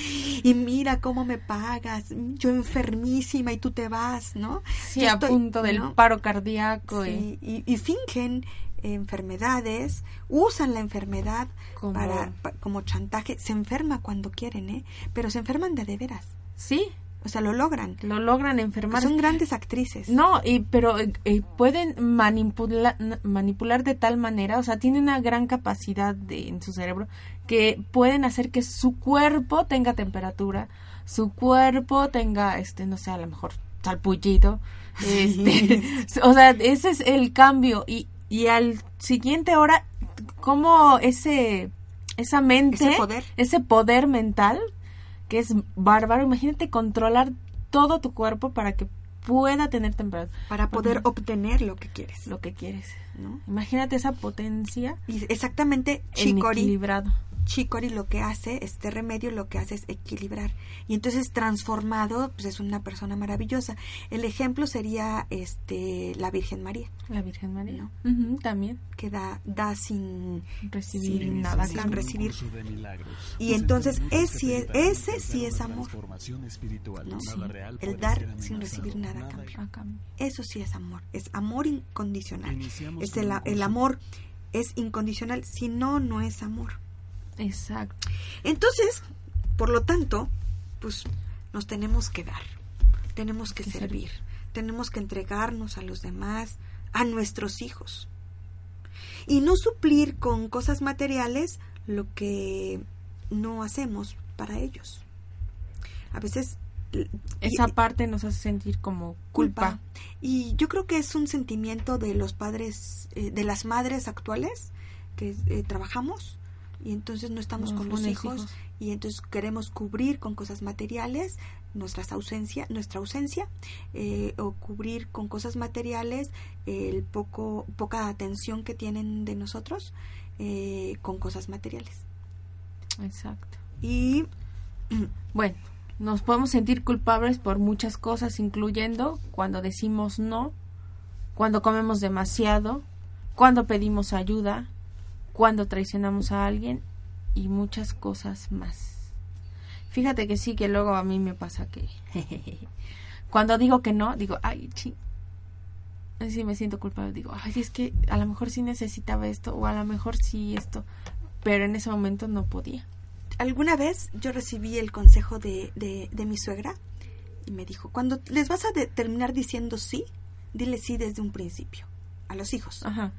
y mira cómo me pagas, yo enfermísima y tú te vas, ¿no? Sí, Yo a estoy- punto del ¿no? paro cardíaco. y- Sí, y, y fingen enfermedades, usan la enfermedad Como- para, pa- como chantaje, se enferma cuando quieren, ¿eh? Pero se enferman de de veras, Sí, o sea, lo logran. lo logran enfermar. Son grandes actrices. No, y, pero eh, eh, pueden manipula- manipular de tal manera, o sea, tienen una gran capacidad de, en su cerebro que pueden hacer que su cuerpo tenga temperatura, su cuerpo tenga, este, no sé, a lo mejor salpullito, este, o sea, ese es el cambio y, y al siguiente hora, como ese, esa mente, Ese poder. ese poder mental que es bárbaro. Imagínate controlar todo tu cuerpo para que pueda tener temperatura. Para poder obtener lo que quieres, Lo que quieres. ¿no? Imagínate esa potencia Y exactamente equilibrado. Chicory lo que hace, este remedio lo que hace es equilibrar. Y entonces transformado, pues es una persona maravillosa. El ejemplo sería este la Virgen María, La Virgen María. No. También. que da, da sin Recibir sin nada sin recibir. Curso de milagros. Y entonces es- te invitarán ese sí es amor. transformación espiritual. ¿no? Nada real El dar sin recibir nada a cambio. A cambio. Eso sí es amor, es amor incondicional. Iniciamos Es el, el amor es incondicional, si no, no es amor. Exacto. Entonces, por lo tanto, pues nos tenemos que dar, tenemos que Que servir, servir. tenemos que entregarnos a los demás, a nuestros hijos. Y no suplir con cosas materiales lo que no hacemos para ellos. A veces Esa y- parte nos hace sentir como culpa. culpa. Y yo creo que es un sentimiento de los padres, eh, de las madres actuales que eh, trabajamos y entonces no estamos con los hijos, hijos. y entonces queremos cubrir con cosas materiales nuestras ausencia, nuestra ausencia eh, o cubrir con cosas materiales el poco poca atención que tienen de nosotros eh, con cosas materiales Exacto. y Bueno, nos podemos sentir culpables por muchas cosas, incluyendo cuando decimos no, cuando comemos demasiado, cuando pedimos ayuda, cuando traicionamos a alguien y muchas cosas más. Fíjate que sí, que luego a mí me pasa que cuando digo que no, digo, ay, sí, sí me siento culpable. Digo, ay, es que a lo mejor sí necesitaba esto o a lo mejor sí esto, pero en ese momento no podía. Alguna vez yo recibí el consejo de, de, de mi suegra y me dijo, cuando les vas a de- terminar diciendo sí, dile sí desde un principio a los hijos. Ajá.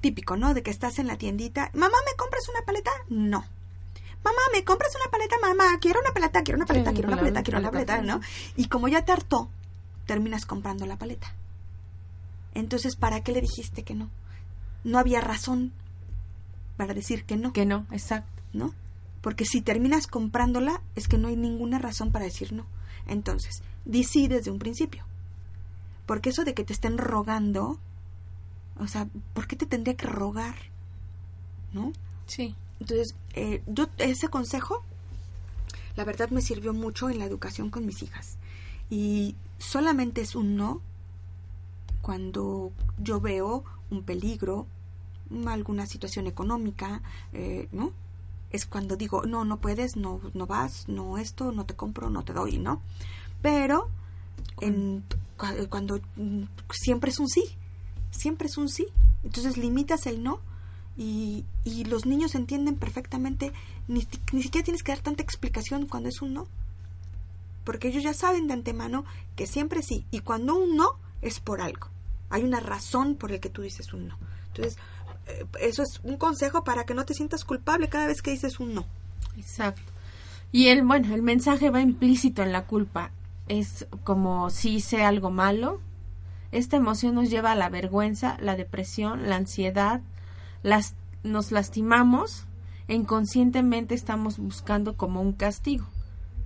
Típico, ¿no? De que estás en la tiendita, mamá, ¿me compras una paleta? No. Mamá, ¿me compras una paleta? Mamá, quiero una paleta, quiero una paleta, Sí, quiero una paleta, quiero una paleta, paleta, ¿no? Y como ya te hartó, terminas comprando la paleta. Entonces, ¿para qué le dijiste que no? No había razón para decir que no. Que no, exacto. ¿no? Porque si terminas comprándola, es que no hay ninguna razón para decir no. Entonces, di sí desde un principio. Porque eso de que te estén rogando, o sea, ¿por qué te tendría que rogar? ¿No? Sí. Entonces, eh, yo ese consejo, la verdad me sirvió mucho en la educación con mis hijas. Y solamente es un no cuando yo veo un peligro, alguna situación económica, eh, ¿no? Es cuando digo, no, no puedes, no, no vas, no esto, no te compro, no te doy, ¿no? Pero en, cua- cuando mm, siempre es un sí, siempre es un sí. Entonces limitas el no y, y los niños entienden perfectamente, ni, ni siquiera tienes que dar tanta explicación cuando es un no. Porque ellos ya saben de antemano que siempre sí. Y cuando un no es por algo. Hay una razón por el que tú dices un no. Entonces, eh, eso es un consejo para que no te sientas culpable cada vez que dices un no. Exacto. Y el, bueno, el mensaje va implícito en la culpa. Es como si hice algo malo. Esta emoción nos lleva a la vergüenza, la depresión, la ansiedad. Las, nos lastimamos e inconscientemente estamos buscando como un castigo.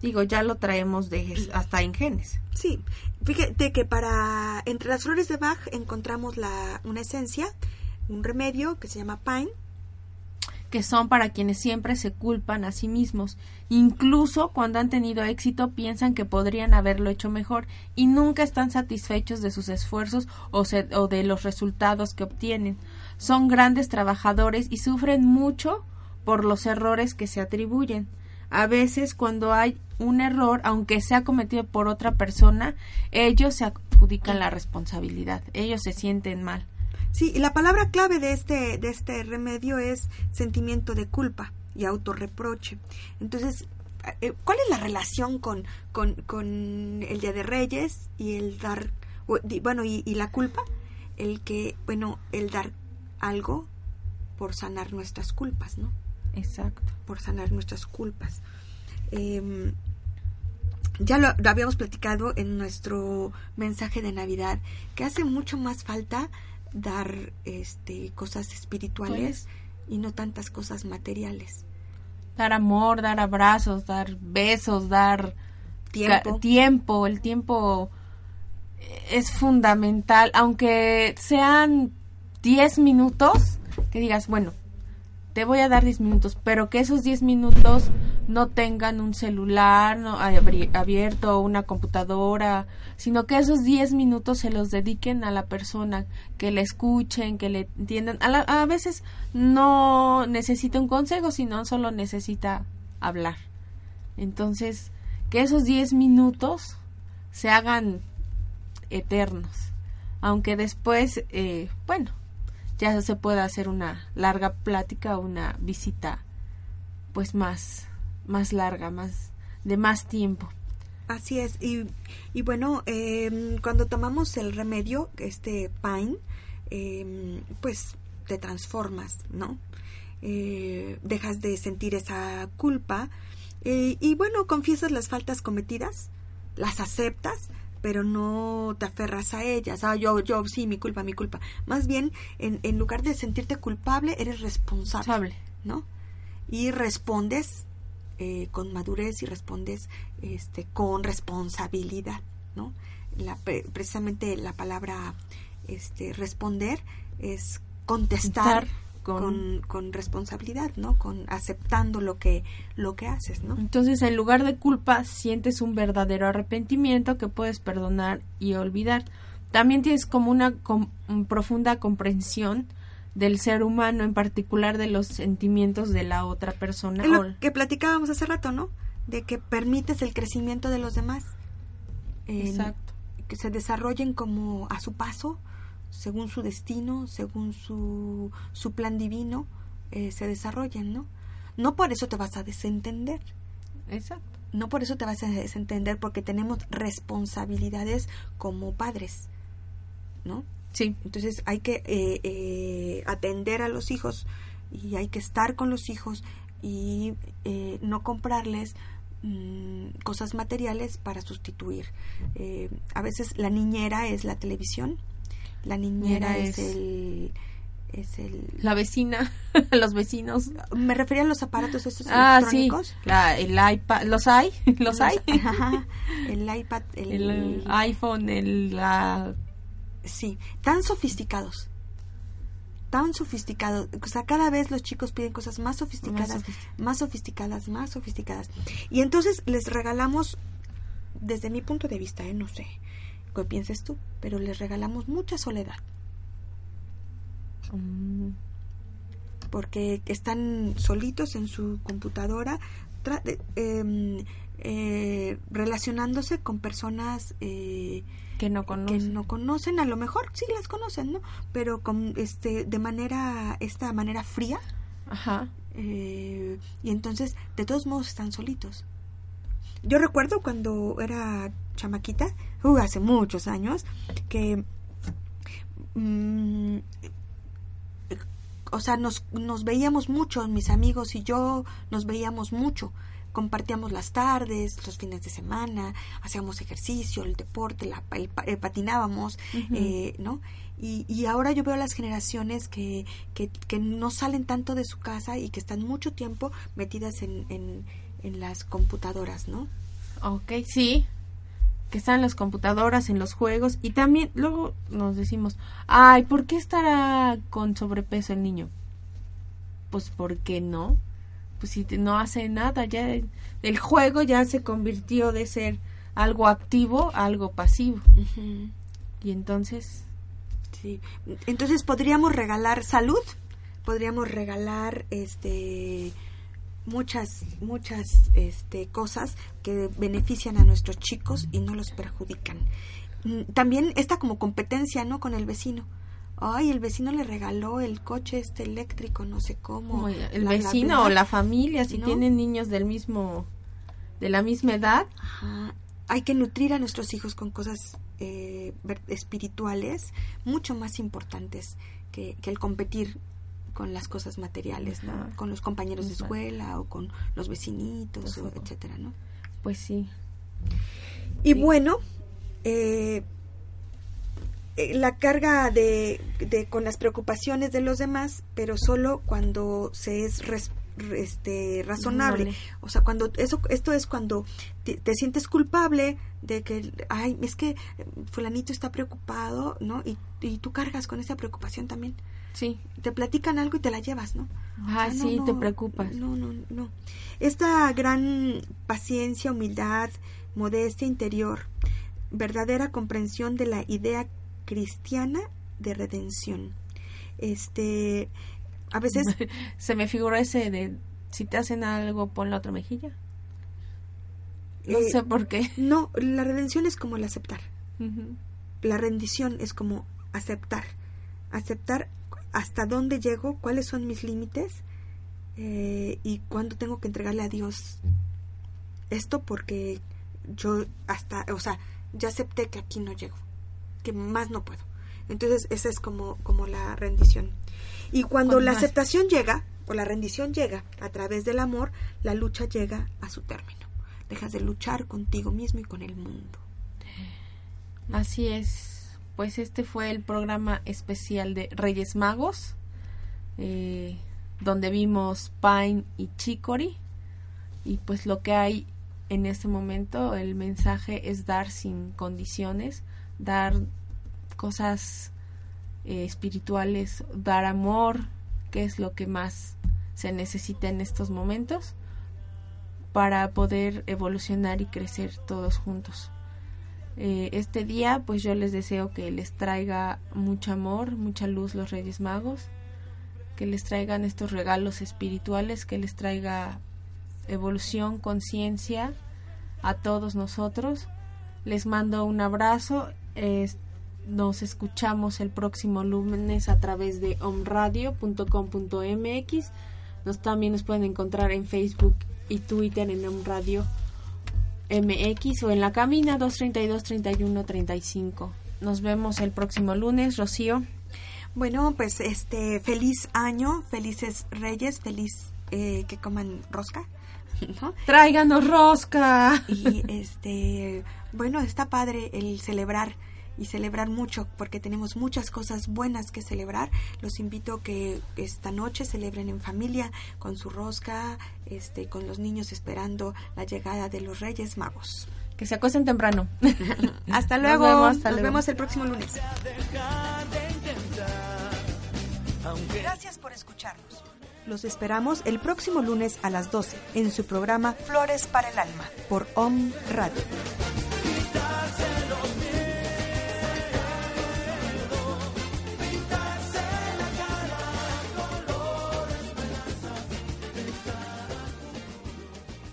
Digo, ya lo traemos de, hasta en genes. Sí, fíjate que para entre las flores de Bach encontramos la una esencia, un remedio que se llama Pine. Que son para quienes siempre se culpan a sí mismos. Incluso cuando han tenido éxito piensan que podrían haberlo hecho mejor y nunca están satisfechos de sus esfuerzos o, se- o de los resultados que obtienen. Son grandes trabajadores y sufren mucho por los errores que se atribuyen. A veces cuando hay un error, aunque sea cometido por otra persona, ellos se adjudican la responsabilidad, ellos se sienten mal. Sí, y la palabra clave de este de este remedio es sentimiento de culpa y autorreproche. Entonces, eh, ¿cuál es la relación con, con, con el Día de Reyes y el dar, bueno, y, y la culpa? El que, bueno, el dar algo por sanar nuestras culpas, ¿no? Exacto. por sanar nuestras culpas. Eh, ya lo, lo habíamos platicado en nuestro mensaje de Navidad, que hace mucho más falta dar este, cosas espirituales y no tantas cosas materiales. Dar amor, dar abrazos, dar besos, dar Tiempo. tiempo. El tiempo es fundamental, aunque sean 10 minutos, que digas, bueno, te voy a dar 10 minutos, pero que esos 10 minutos no tengan un celular no, abierto, una computadora, sino que esos 10 minutos se los dediquen a la persona, que le escuchen, que le entiendan. A, a veces no necesita un consejo, sino solo necesita hablar. Entonces, que esos 10 minutos se hagan eternos. Aunque después, eh, bueno, ya se puede hacer una larga plática una visita pues más más larga, más de más tiempo. Así es. Y, y bueno, eh, cuando tomamos el remedio, este Pine, eh, pues te transformas, ¿no? Eh, dejas de sentir esa culpa eh, y bueno, confiesas las faltas cometidas, las aceptas, pero no te aferras a ellas. Ah, yo, yo, sí, mi culpa, mi culpa. Más bien, en, en lugar de sentirte culpable, eres responsable. ¿no? Y respondes eh, con madurez y respondes este, con responsabilidad, ¿no? La, pre- precisamente la palabra este, responder es contestar Contestar con, con- con responsabilidad, ¿no? Con aceptando lo que lo que haces, ¿no? Entonces, en lugar de culpa, sientes un verdadero arrepentimiento que puedes perdonar y olvidar. También tienes como una com- un profunda comprensión del ser humano, en particular de los sentimientos de la otra persona. Es lo que platicábamos hace rato, ¿no? De que permites el crecimiento de los demás. Exacto. que se desarrollen como a su paso, según su destino, según su, su plan divino, eh, se desarrollen, ¿no? No por eso te vas a desentender, Exacto. no por eso te vas a desentender, porque tenemos responsabilidades como padres, ¿no? Sí. Entonces hay que eh, eh, atender a los hijos y hay que estar con los hijos y eh, no comprarles mm, cosas materiales para sustituir. Eh, a veces la niñera es la televisión, la niñera es, es- el... Es el La vecina, los vecinos. me refería a los aparatos estos Ah, sí. electrónicos. La, el iPad, los hay, los hay. Ajá, el iPad, el, El iPhone, el la Sí, tan sofisticados. Tan sofisticados. O sea, cada vez los chicos piden cosas más sofisticadas, Más más sofisticadas, más sofisticadas. Y entonces les regalamos, desde mi punto de vista, ¿eh? no sé qué pienses tú, pero les regalamos mucha soledad. mm, Porque están solitos en su computadora, tra- de- em, eh, relacionándose con personas eh, que no que conocen. no conocen, a lo mejor sí las conocen, ¿no? Pero con este de manera esta manera fría Ajá. eh, y entonces de todos modos están solitos. Yo recuerdo cuando era chamaquita, uh, hace muchos años, que mm, o sea, nos, nos veíamos mucho, mis amigos y yo nos veíamos mucho. Compartíamos las tardes, los fines de semana, hacíamos ejercicio, el deporte, la, el eh, patinábamos, eh, ¿no? Y, y ahora yo veo a las generaciones que, que, que no salen tanto de su casa y que están mucho tiempo metidas en, en, en las computadoras, ¿no? Ok, sí. Que están en las computadoras, en los juegos. Y también luego nos decimos, ay, ¿por qué estará con sobrepeso el niño? Pues porque no. Pues si no hace nada, ya el, el juego ya se convirtió de ser algo activo a algo pasivo. Y entonces, Sí. Entonces podríamos regalar salud, podríamos regalar este muchas muchas este cosas que benefician a nuestros chicos y no los perjudican. Mm, También está como competencia, ¿no? Con el vecino. Ay, el vecino le regaló el coche este eléctrico, no sé cómo. el vecino o la familia, si ¿No? tienen niños del mismo, de la misma edad, Ajá. Hay que nutrir a nuestros hijos con cosas eh, espirituales mucho más importantes que, que el competir con las cosas materiales, ¿no? Con los compañeros de escuela o con los vecinitos, o etcétera, ¿no? pues sí. Y Sí. bueno, eh, eh, la carga de, de- con las preocupaciones de los demás, pero solo cuando se es res- re- este, razonable. O sea, cuando eso esto es cuando te, te sientes culpable de que ay, es que fulanito está preocupado, ¿no? Y, y tú cargas con esa preocupación también. Sí. Te platican algo y te la llevas, ¿no? Ah, O sea, no, sí, no, te preocupas. No, no, no. Esta gran paciencia, humildad, modestia interior, verdadera comprensión de la idea cristiana de redención. Este, a veces Se me figuró ese de si te hacen algo, pon la otra mejilla. No Eh, sé por qué. no, la redención es como el aceptar. La rendición es como aceptar. Aceptar hasta dónde llego, cuáles son mis límites eh, y cuándo tengo que entregarle a Dios esto porque yo hasta, o sea, ya acepté que aquí no llego, que más no puedo. Entonces esa es como, como la rendición. Y cuando Con la más. aceptación llega, o la rendición llega a través del amor, la lucha llega a su término. Dejas de luchar contigo mismo y con el mundo. Así es. Pues este fue el programa especial de Reyes Magos, eh, donde vimos Pine y Chicory. Y pues lo que hay en este momento, el mensaje es dar sin condiciones, dar cosas eh, espirituales, dar amor, que es lo que más se necesita en estos momentos, para poder evolucionar y crecer todos juntos. Eh, este día pues yo les deseo que les traiga mucho amor, mucha luz los Reyes Magos, que les traigan estos regalos espirituales, que les traiga evolución, conciencia a todos nosotros Les mando un abrazo. Nos escuchamos el próximo lunes a través de omradio.com.mx. Nos también nos pueden encontrar en Facebook y Twitter en Omradio MX o en la cabina 232 31 35. Nos vemos el próximo lunes, Rocío. Bueno, pues este feliz año, felices reyes, feliz eh, que coman rosca, ¿no? Tráiganos rosca. Y este, bueno, está padre el celebrar y celebrar mucho porque tenemos muchas cosas buenas que celebrar. Los invito a que esta noche celebren en familia con su rosca, este, con los niños esperando la llegada de los Reyes Magos. Que se acuesten temprano. Hasta Nos luego. vemos, hasta Nos luego. vemos el próximo lunes. Gracias por escucharnos. Los esperamos el próximo lunes a las 12 en su programa Flores para el Alma por OM Radio.